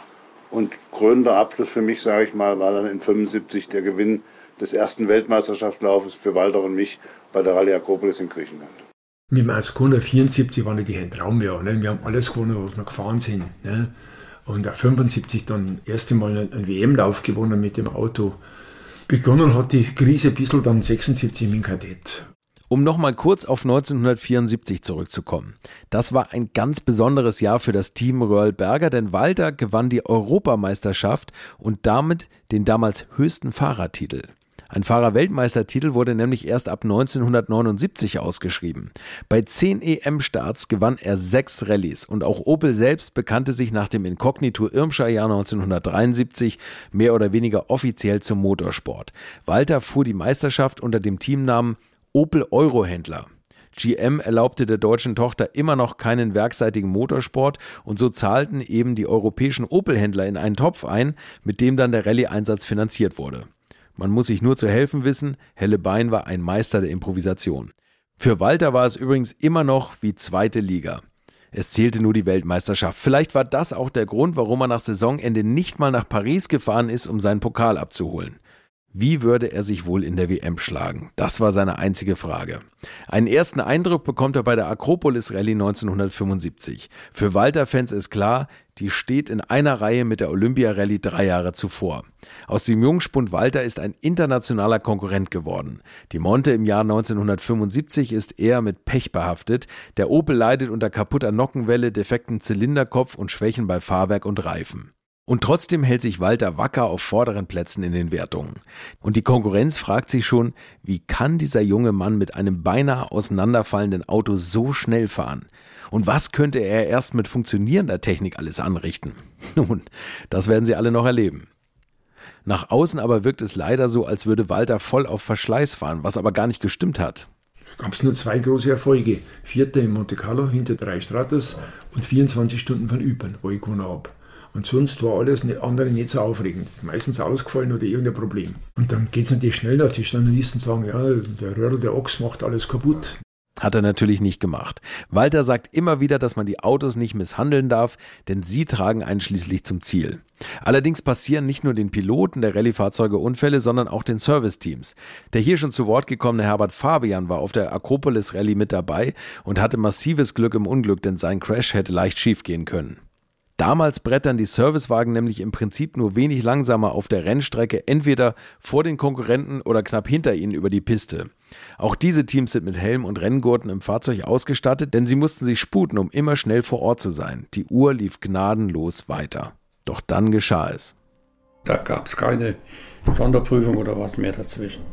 Und krönender Abschluss für mich, sage ich mal, war dann in 75 der Gewinn des ersten Weltmeisterschaftslaufes für Walter und mich bei der Rallye Akropolis in Griechenland. Mit dem Ascona 74 war natürlich ein Traumjahr. Ne? Wir haben alles gewonnen, was wir gefahren sind. Ne? Und 75 dann das erste Mal einen WM-Lauf gewonnen mit dem Auto. Begonnen hat die Krise ein bisschen dann 76 mit dem Kadett. Um nochmal kurz auf 1974 zurückzukommen. Das war ein ganz besonderes Jahr für das Team Röhrl Berger, denn Walter gewann die Europameisterschaft und damit den damals höchsten Fahrertitel. Ein Fahrerweltmeistertitel wurde nämlich erst ab 1979 ausgeschrieben. Bei zehn EM-Starts gewann er sechs Rallyes und auch Opel selbst bekannte sich nach dem Inkognito Irmscher Jahr 1973 mehr oder weniger offiziell zum Motorsport. Walter fuhr die Meisterschaft unter dem Teamnamen Opel Eurohändler. GM erlaubte der deutschen Tochter immer noch keinen werkseitigen Motorsport und so zahlten eben die europäischen Opel-Händler in einen Topf ein, mit dem dann der Rallye-Einsatz finanziert wurde. Man muss sich nur zu helfen wissen, Helle Bein war ein Meister der Improvisation. Für Walter war es übrigens immer noch wie zweite Liga. Es zählte nur die Weltmeisterschaft. Vielleicht war das auch der Grund, warum er nach Saisonende nicht mal nach Paris gefahren ist, um seinen Pokal abzuholen. Wie würde er sich wohl in der WM schlagen? Das war seine einzige Frage. Einen ersten Eindruck bekommt er bei der Akropolis Rallye 1975. Für Walter-Fans ist klar, die steht in einer Reihe mit der Olympia Rallye drei Jahre zuvor. Aus dem Jungspund Walter ist ein internationaler Konkurrent geworden. Die Monte im Jahr 1975 ist eher mit Pech behaftet. Der Opel leidet unter kaputter Nockenwelle, defekten Zylinderkopf und Schwächen bei Fahrwerk und Reifen. Und trotzdem hält sich Walter wacker auf vorderen Plätzen in den Wertungen. Und die Konkurrenz fragt sich schon, wie kann dieser junge Mann mit einem beinahe auseinanderfallenden Auto so schnell fahren? Und was könnte er erst mit funktionierender Technik alles anrichten? Nun, das werden Sie alle noch erleben. Nach außen aber wirkt es leider so, als würde Walter voll auf Verschleiß fahren, was aber gar nicht gestimmt hat. Gab es nur zwei große Erfolge. Vierter in Monte Carlo hinter drei Stratos und 24 Stunden von Ypern, wo ich gewonnen habe. Und sonst war alles andere nicht so aufregend. Meistens ausgefallen oder irgendein Problem. Und dann geht es natürlich schnell, dass die Journalisten sagen, ja, der Röhrl, der Ochs macht alles kaputt. Hat er natürlich nicht gemacht. Walter sagt immer wieder, dass man die Autos nicht misshandeln darf, denn sie tragen einen schließlich zum Ziel. Allerdings passieren nicht nur den Piloten der Rallye-Fahrzeuge Unfälle, sondern auch den Serviceteams. Der hier schon zu Wort gekommene Herbert Fabian war auf der Akropolis Rallye mit dabei und hatte massives Glück im Unglück, denn sein Crash hätte leicht schiefgehen können. Damals brettern die Servicewagen nämlich im Prinzip nur wenig langsamer auf der Rennstrecke, entweder vor den Konkurrenten oder knapp hinter ihnen über die Piste. Auch diese Teams sind mit Helm und Renngurten im Fahrzeug ausgestattet, denn sie mussten sich sputen, um immer schnell vor Ort zu sein. Die Uhr lief gnadenlos weiter. Doch dann geschah es. Da gab es keine Sonderprüfung oder was mehr dazwischen.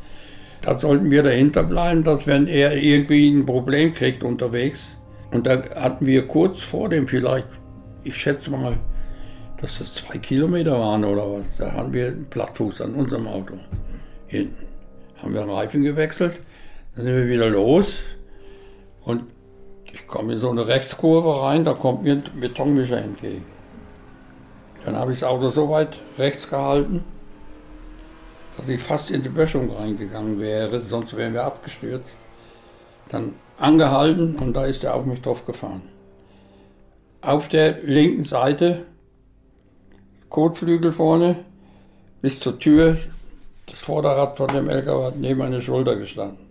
Da sollten wir dahinter bleiben, dass wenn er irgendwie ein Problem kriegt unterwegs, und da hatten wir kurz vor dem vielleicht ich schätze mal, dass das zwei Kilometer waren oder was. Da haben wir einen Plattfuß an unserem Auto. Hinten. Haben wir einen Reifen gewechselt, dann sind wir wieder los und ich komme in so eine Rechtskurve rein, da kommt mir ein Betonmischer entgegen. Dann habe ich das Auto so weit rechts gehalten, dass ich fast in die Böschung reingegangen wäre, sonst wären wir abgestürzt. Dann angehalten und da ist er auf mich drauf gefahren auf der linken Seite, Kotflügel vorne, bis zur Tür. Das Vorderrad von dem LKW hat neben meiner Schulter gestanden.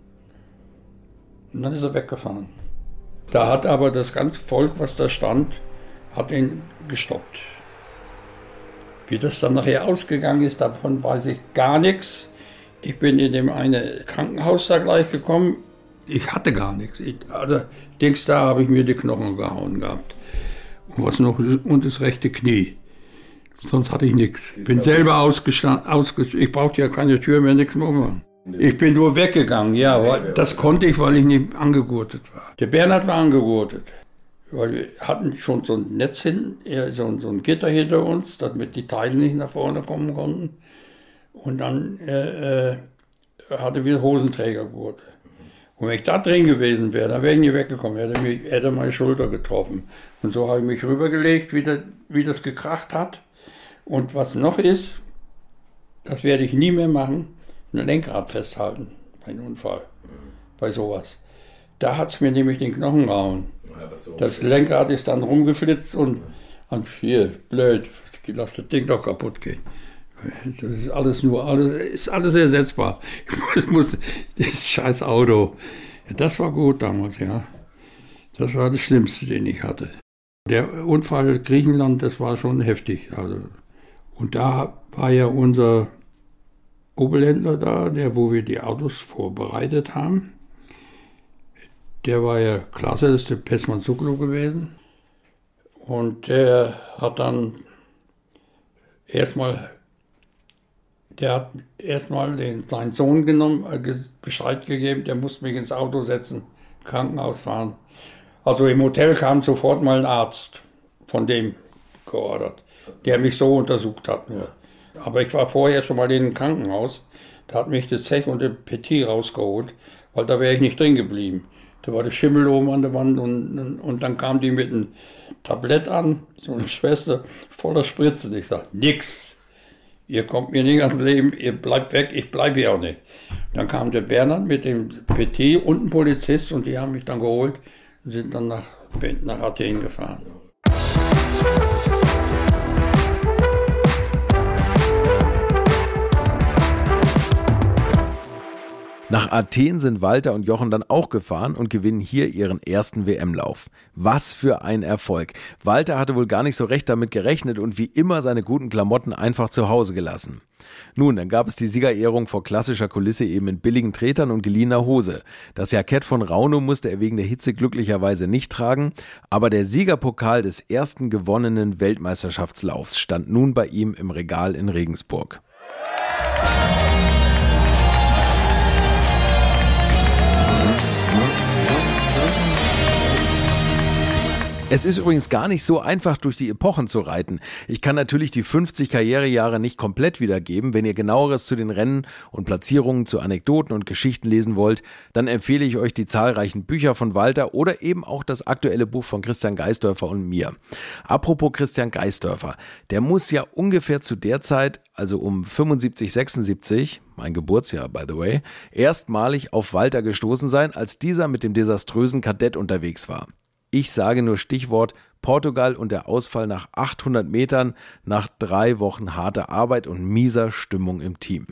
Und dann ist er weggefahren. Da hat aber das ganze Volk, was da stand, hat ihn gestoppt. Wie das dann nachher ausgegangen ist, davon weiß ich gar nichts. Ich bin in dem eine Krankenhaus da gleich gekommen. Ich hatte gar nichts. Ich, also, Dings, da habe ich mir die Knochen gehauen gehabt was noch und das rechte Knie. Sonst hatte ich nichts. Bin selber ausgestanden, ausgestanden. ich brauchte ja keine Tür mehr, nichts mehr machen. Ich bin nur weggegangen, ja, das konnte ich, weil ich nicht angegurtet war. Der Bernhard war angegurtet. Weil wir hatten schon so ein Netz hin, so, so ein Gitter hinter uns, damit die Teile nicht nach vorne kommen konnten. Und dann äh, äh, hatte wir Hosenträgergurte. Und wenn ich da drin gewesen wäre, dann wäre ich nie weggekommen, hätte, mich, hätte meine Schulter getroffen. Und so habe ich mich rübergelegt, wie, das, wie das gekracht hat. Und was noch ist, das werde ich nie mehr machen, ein Lenkrad festhalten bei einem Unfall, bei sowas. Da hat es mir nämlich den Knochen gehauen. Das Lenkrad ist dann rumgeflitzt und, und hier, blöd, lass das Ding doch kaputt gehen. Das ist alles nur, alles, ist alles ersetzbar. Ich muss, das scheiß Auto. Das war gut damals, ja. Das war das Schlimmste, den ich hatte. Der Unfall Griechenland, das war schon heftig. Also, und da war ja unser Oberländler da, der, wo wir die Autos vorbereitet haben. Der war ja klasse, das ist der Pessmann Suklo gewesen. Und der hat dann erstmal der hat erstmal seinen Sohn genommen, äh, Bescheid gegeben, der musste mich ins Auto setzen, Krankenhaus fahren. Also im Hotel kam sofort mal ein Arzt von dem geordert, der mich so untersucht hat. Nur. Aber ich war vorher schon mal in einem Krankenhaus, da hat mich der Zech und der Petit rausgeholt, weil da wäre ich nicht drin geblieben. Da war der Schimmel oben an der Wand und, und dann kam die mit einem Tablett an, so eine Schwester voller Spritzen. Ich sage, nix ihr kommt mir nicht ans Leben, ihr bleibt weg, ich bleibe hier auch nicht. Dann kam der Bernhard mit dem PT und ein Polizist und die haben mich dann geholt sind dann nach, nach Athen gefahren. Nach Athen sind Walter und Jochen dann auch gefahren und gewinnen hier ihren ersten WM-Lauf. Was für ein Erfolg. Walter hatte wohl gar nicht so recht damit gerechnet und wie immer seine guten Klamotten einfach zu Hause gelassen. Nun, dann gab es die Siegerehrung vor klassischer Kulisse eben in billigen Tretern und geliehener Hose. Das Jackett von Rauno musste er wegen der Hitze glücklicherweise nicht tragen, aber der Siegerpokal des ersten gewonnenen Weltmeisterschaftslaufs stand nun bei ihm im Regal in Regensburg. Es ist übrigens gar nicht so einfach, durch die Epochen zu reiten. Ich kann natürlich die 50 Karrierejahre nicht komplett wiedergeben. Wenn ihr genaueres zu den Rennen und Platzierungen, zu Anekdoten und Geschichten lesen wollt, dann empfehle ich euch die zahlreichen Bücher von Walter oder eben auch das aktuelle Buch von Christian Geisdörfer und mir. Apropos Christian Geisdörfer, der muss ja ungefähr zu der Zeit, also um 75, 76, mein Geburtsjahr, by the way, erstmalig auf Walter gestoßen sein, als dieser mit dem desaströsen Kadett unterwegs war. Ich sage nur Stichwort Portugal und der Ausfall nach 800 Metern nach drei Wochen harter Arbeit und mieser Stimmung im Team.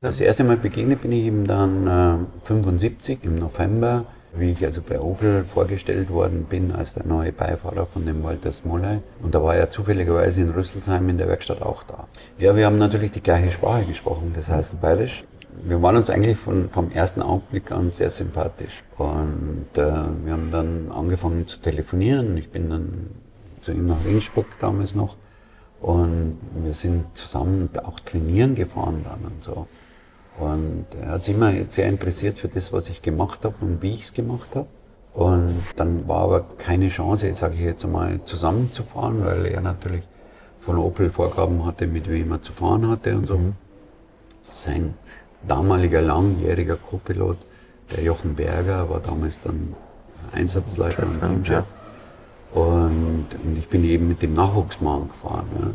Das erste Mal begegnet bin ich ihm dann äh, 75 im November, wie ich also bei Opel vorgestellt worden bin als der neue Beifahrer von dem Walter Smolley. Und da war er zufälligerweise in Rüsselsheim in der Werkstatt auch da. Ja, wir haben natürlich die gleiche Sprache gesprochen, das heißt Bayerisch wir waren uns eigentlich von, vom ersten Augenblick an sehr sympathisch. Und äh, wir haben dann angefangen zu telefonieren. Ich bin dann zu ihm nach Innsbruck damals noch. Und wir sind zusammen auch trainieren gefahren dann und so. Und er hat sich immer sehr interessiert für das, was ich gemacht habe und wie ich es gemacht habe. Und dann war aber keine Chance, sage ich jetzt einmal, zusammenzufahren, weil er natürlich von Opel Vorgaben hatte, mit wem er zu fahren hatte und so. Mhm. Sein damaliger langjähriger Co-Pilot, der Jochen Berger, war damals dann Einsatzleiter und Teamchef. Und, und, ich bin eben mit dem Nachwuchsmann gefahren. Ja.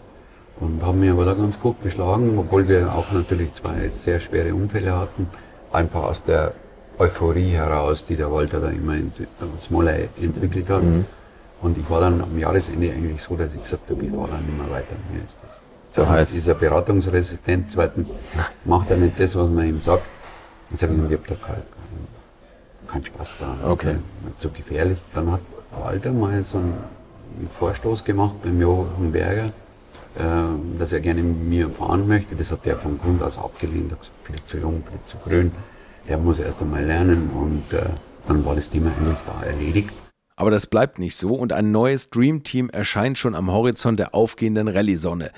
Und haben mich aber da ganz gut geschlagen, obwohl wir auch natürlich zwei sehr schwere Unfälle hatten. Einfach aus der Euphorie heraus, die der Walter da immer in Smolley entwickelt hat. Mhm. Und ich war dann am Jahresende eigentlich so, dass ich gesagt habe, ich fahre dann nicht mehr weiter. Mir ist das so heißt. ist er beratungsresistent. Zweitens macht er nicht das, was man ihm sagt. Ich sage ihm, ich habe da keinen kein Spaß daran. Okay. Zu gefährlich. Dann hat Walter mal so einen Vorstoß gemacht beim Jochen Berger, äh, dass er gerne mit mir fahren möchte. Das hat er von Grund aus abgelehnt. Er hat gesagt, viel zu jung, viel zu grün. Der muss erst einmal lernen und äh, dann war das Thema eigentlich da erledigt. Aber das bleibt nicht so und ein neues Dream Team erscheint schon am Horizont der aufgehenden Rallye-Sonne.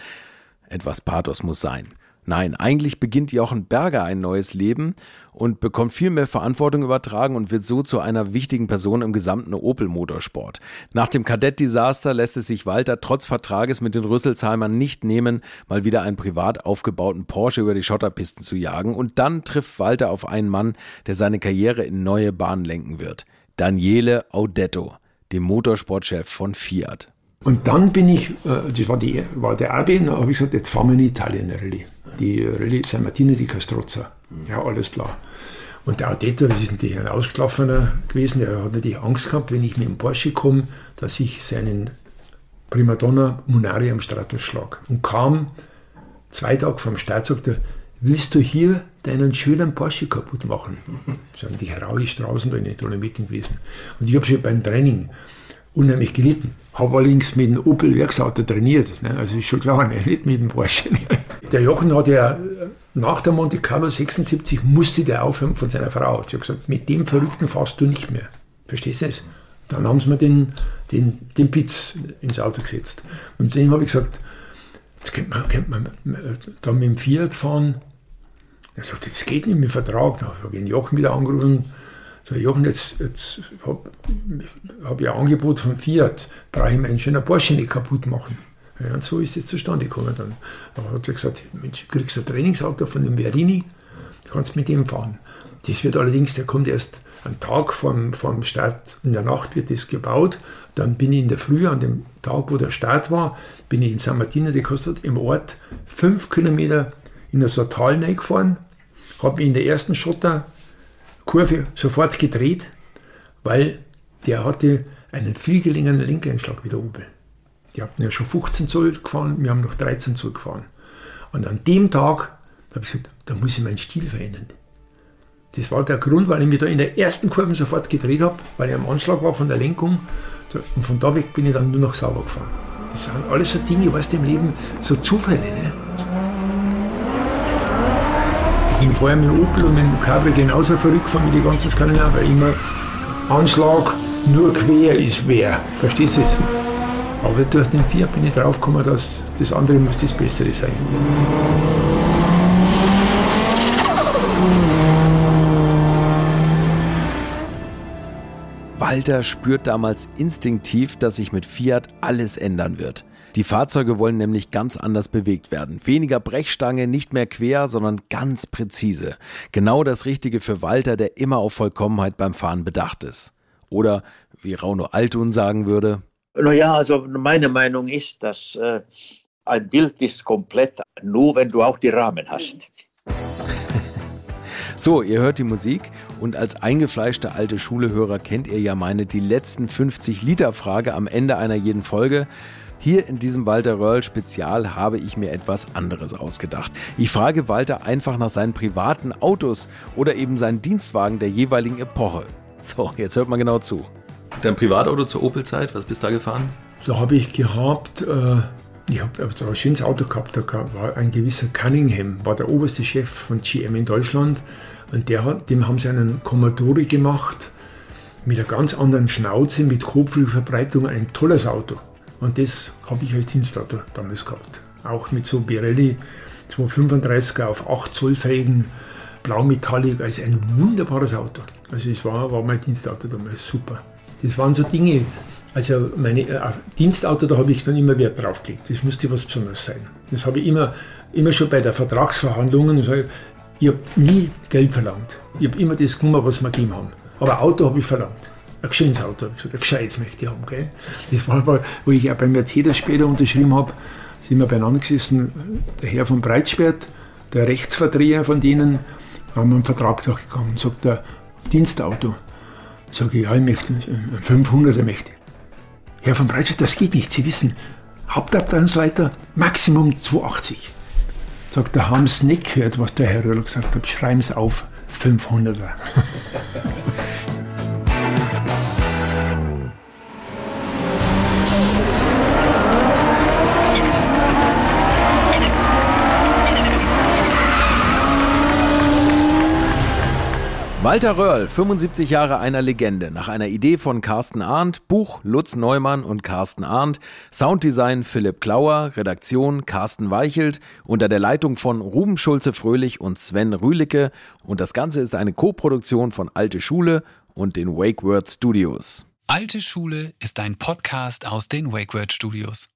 Etwas Pathos muss sein. Nein, eigentlich beginnt Jochen Berger ein neues Leben und bekommt viel mehr Verantwortung übertragen und wird so zu einer wichtigen Person im gesamten Opel Motorsport. Nach dem Kadett-Desaster lässt es sich Walter trotz Vertrages mit den Rüsselsheimern nicht nehmen, mal wieder einen privat aufgebauten Porsche über die Schotterpisten zu jagen und dann trifft Walter auf einen Mann, der seine Karriere in neue Bahnen lenken wird. Daniele Audetto, dem Motorsportchef von Fiat. Und dann bin ich, äh, das war, die, war der Abi, da habe ich gesagt, jetzt fahren wir in Italien Rallye. Die Rallye San Martino di Castrozza. Ja, alles klar. Und der Audetto, das ist natürlich ein Ausgelaufener gewesen, der hat natürlich Angst gehabt, wenn ich mit dem Porsche komme, dass ich seinen Primadonna Munari am Stratus schlag. Und kam zwei Tage vom Start, sagte er, willst du hier deinen schönen Porsche kaputt machen? Das sind die heroischen draußen da in den Dolomiten gewesen. Und ich habe schon beim Training unheimlich gelitten. Habe allerdings mit dem Opel Werksauto trainiert. Ne? Also ist schon klar, ne? nicht mit dem Porsche. Der Jochen hat ja nach der Monte Carlo 76 musste der aufhören von seiner Frau. Sie hat gesagt, mit dem Verrückten fährst du nicht mehr. Verstehst du es? Dann haben sie mir den, den, den Pitz ins Auto gesetzt. Und dem habe ich gesagt, jetzt könnte man, könnte man da mit dem Fiat fahren. Er sagt, das geht nicht mit dem Vertrag. Dann habe ich den Jochen wieder angerufen so, Jochen, jetzt, jetzt habe hab ich ein Angebot von Fiat, brauche ich meinen schönen Porsche nicht kaputt machen. Ja, und so ist es zustande gekommen. Dann, dann hat er gesagt, Mensch, du kriegst ein Trainingsauto von dem Verini, kannst mit dem fahren. Das wird allerdings, der kommt erst einen Tag vorm, vorm Start, in der Nacht wird das gebaut. Dann bin ich in der Früh, an dem Tag, wo der Start war, bin ich in San Martino de Costa im Ort fünf Kilometer in ein Tal gefahren, habe mich in der ersten Schotter Kurve sofort gedreht, weil der hatte einen viel geringeren Lenkeinschlag wie der Opel. Die hatten ja schon 15 Zoll gefahren, wir haben noch 13 Zoll gefahren. Und an dem Tag habe ich gesagt, da muss ich meinen Stil verändern. Das war der Grund, weil ich mich da in der ersten Kurve sofort gedreht habe, weil ich am Anschlag war von der Lenkung. Und von da weg bin ich dann nur noch sauber gefahren. Das sind alles so Dinge, was im Leben so Zufälle. Ne? Bin vorher mit dem Opel und mit dem Cabrio genauso verrückt von wie die ganzen Skandinavier, immer Anschlag nur quer ist wer. Verstehst du es? Aber durch den Fiat bin ich draufgekommen, dass das andere muss das Bessere sein. Walter spürt damals instinktiv, dass sich mit Fiat alles ändern wird. Die Fahrzeuge wollen nämlich ganz anders bewegt werden. Weniger Brechstange, nicht mehr quer, sondern ganz präzise. Genau das Richtige für Walter, der immer auf Vollkommenheit beim Fahren bedacht ist. Oder, wie Rauno Altun sagen würde. Naja, also meine Meinung ist, dass äh, ein Bild ist komplett nur, wenn du auch die Rahmen hast. So, ihr hört die Musik und als eingefleischte alte Schulehörer kennt ihr ja meine die letzten 50 Liter Frage am Ende einer jeden Folge. Hier in diesem Walter Röhrl Spezial habe ich mir etwas anderes ausgedacht. Ich frage Walter einfach nach seinen privaten Autos oder eben seinen Dienstwagen der jeweiligen Epoche. So, jetzt hört mal genau zu. Dein Privatauto zur Opel-Zeit, was bist du da gefahren? Da habe ich gehabt, äh, ich habe ein schönes Auto gehabt, da war ein gewisser Cunningham, war der oberste Chef von GM in Deutschland und der hat, dem haben sie einen Commodore gemacht mit einer ganz anderen Schnauze, mit Kotflügelverbreitung, ein tolles Auto. Und das habe ich als Dienstauto damals gehabt. Auch mit so Birelli 235er auf 8 Zoll fähigen Blaumetallic, also ein wunderbares Auto. Also es war, war mein Dienstauto damals super. Das waren so Dinge, also meine äh, Dienstauto, da habe ich dann immer Wert drauf gelegt. Das musste was Besonderes sein. Das habe ich immer, immer schon bei der Vertragsverhandlungen, also ich habe nie Geld verlangt. Ich habe immer das genommen, was wir gegeben haben. Aber Auto habe ich verlangt ein schönes Auto. Ich gesagt, ein gescheites möchte ich haben. Gell? Das war mal, wo ich auch bei Mercedes später unterschrieben habe, sind wir beieinander gesessen, der Herr von Breitschwert, der Rechtsverdreher von denen, haben einen Vertrag durchgegangen und sagt, der Dienstauto. Sage ich, ja, ich möchte, ein 500er möchte. Herr von Breitschwert, das geht nicht, Sie wissen, Hauptabteilungsleiter, Maximum 280. Sagt, da haben Sie nicht gehört, was der Herr Röhrl gesagt hat, schreiben Sie auf, 500er. Walter Röhrl, 75 Jahre einer Legende, nach einer Idee von Carsten Arndt, Buch Lutz Neumann und Carsten Arndt, Sounddesign Philipp Klauer, Redaktion Carsten Weichelt, unter der Leitung von Ruben Schulze-Fröhlich und Sven Rühlicke und das Ganze ist eine Co-Produktion von Alte Schule und den Wake Word Studios. Alte Schule ist ein Podcast aus den Wake Word Studios.